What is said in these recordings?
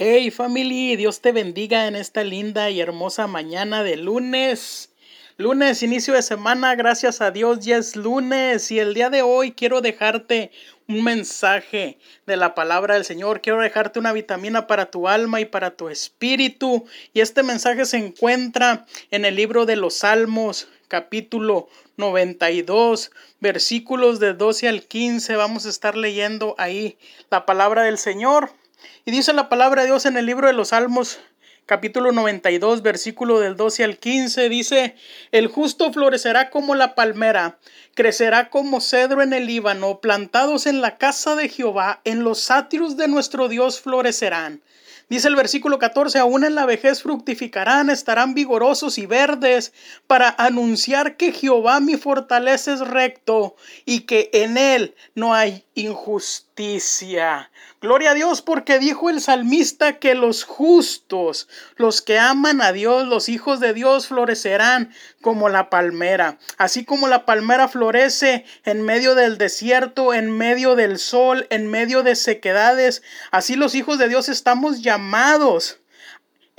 Hey family, Dios te bendiga en esta linda y hermosa mañana de lunes. Lunes, inicio de semana, gracias a Dios, ya es lunes y el día de hoy quiero dejarte un mensaje de la palabra del Señor. Quiero dejarte una vitamina para tu alma y para tu espíritu. Y este mensaje se encuentra en el libro de los Salmos, capítulo 92, versículos de 12 al 15. Vamos a estar leyendo ahí la palabra del Señor. Y dice la palabra de Dios en el libro de los Salmos, capítulo 92, versículo del 12 al 15, dice, el justo florecerá como la palmera, crecerá como cedro en el Líbano, plantados en la casa de Jehová, en los sátiros de nuestro Dios florecerán. Dice el versículo 14, aún en la vejez fructificarán, estarán vigorosos y verdes para anunciar que Jehová mi fortaleza es recto y que en él no hay injusticia. Gloria a Dios porque dijo el salmista que los justos, los que aman a Dios, los hijos de Dios florecerán como la palmera. Así como la palmera florece en medio del desierto, en medio del sol, en medio de sequedades, así los hijos de Dios estamos llamados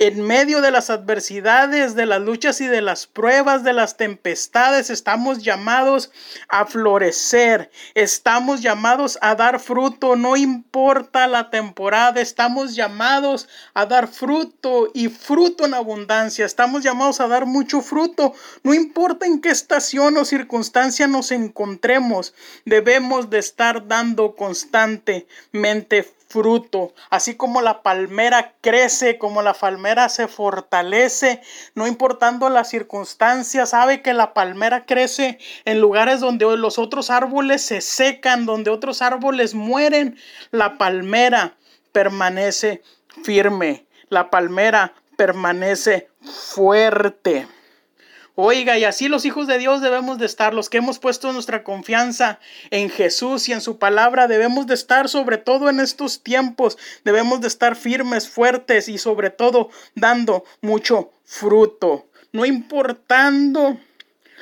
en medio de las adversidades, de las luchas y de las pruebas, de las tempestades, estamos llamados a florecer, estamos llamados a dar fruto, no importa la temporada, estamos llamados a dar fruto y fruto en abundancia, estamos llamados a dar mucho fruto, no importa en qué estación o circunstancia nos encontremos, debemos de estar dando constantemente fruto, así como la palmera crece, como la palmera se fortalece, no importando las circunstancias, sabe que la palmera crece en lugares donde los otros árboles se secan, donde otros árboles mueren, la palmera permanece firme, la palmera permanece fuerte. Oiga, y así los hijos de Dios debemos de estar, los que hemos puesto nuestra confianza en Jesús y en su palabra, debemos de estar sobre todo en estos tiempos, debemos de estar firmes, fuertes y sobre todo dando mucho fruto, no importando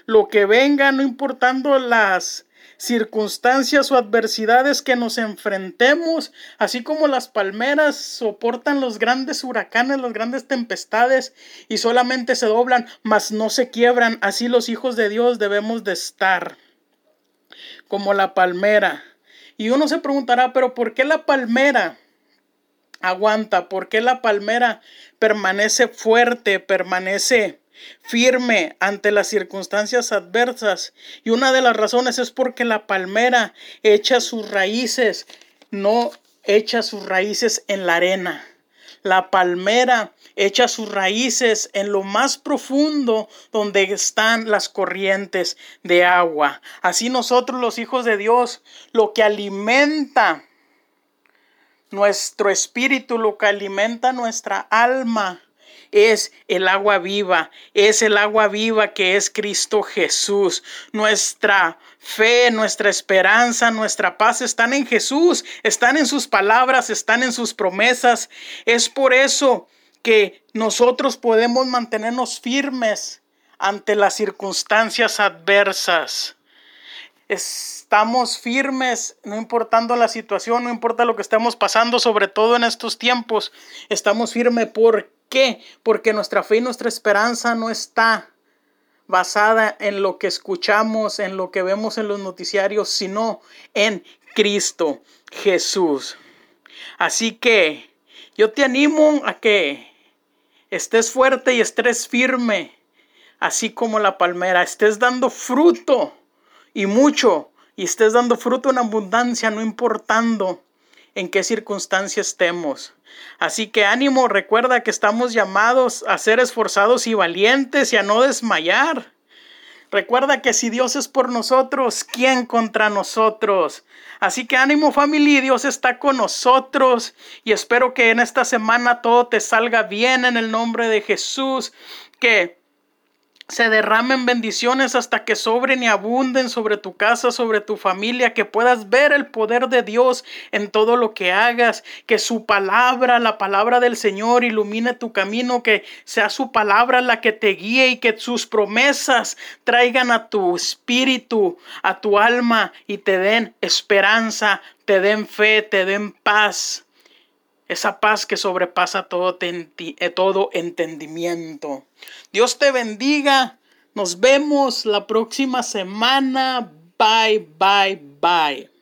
lo que venga, no importando las circunstancias o adversidades que nos enfrentemos, así como las palmeras soportan los grandes huracanes, las grandes tempestades y solamente se doblan, mas no se quiebran, así los hijos de Dios debemos de estar como la palmera. Y uno se preguntará, pero ¿por qué la palmera aguanta? ¿Por qué la palmera permanece fuerte, permanece firme ante las circunstancias adversas. Y una de las razones es porque la palmera echa sus raíces, no echa sus raíces en la arena. La palmera echa sus raíces en lo más profundo donde están las corrientes de agua. Así nosotros los hijos de Dios, lo que alimenta nuestro espíritu, lo que alimenta nuestra alma, es el agua viva, es el agua viva que es Cristo Jesús. Nuestra fe, nuestra esperanza, nuestra paz están en Jesús, están en sus palabras, están en sus promesas. Es por eso que nosotros podemos mantenernos firmes ante las circunstancias adversas. Estamos firmes, no importando la situación, no importa lo que estemos pasando, sobre todo en estos tiempos. Estamos firmes por qué? Porque nuestra fe y nuestra esperanza no está basada en lo que escuchamos, en lo que vemos en los noticiarios, sino en Cristo Jesús. Así que yo te animo a que estés fuerte y estés firme, así como la palmera, estés dando fruto y mucho, y estés dando fruto en abundancia, no importando en qué circunstancia estemos. Así que ánimo, recuerda que estamos llamados a ser esforzados y valientes y a no desmayar. Recuerda que si Dios es por nosotros, ¿quién contra nosotros? Así que ánimo familia, Dios está con nosotros y espero que en esta semana todo te salga bien en el nombre de Jesús, que se derramen bendiciones hasta que sobren y abunden sobre tu casa, sobre tu familia, que puedas ver el poder de Dios en todo lo que hagas, que su palabra, la palabra del Señor, ilumine tu camino, que sea su palabra la que te guíe y que sus promesas traigan a tu espíritu, a tu alma y te den esperanza, te den fe, te den paz esa paz que sobrepasa todo, eh, todo entendimiento. Dios te bendiga. Nos vemos la próxima semana. Bye, bye, bye.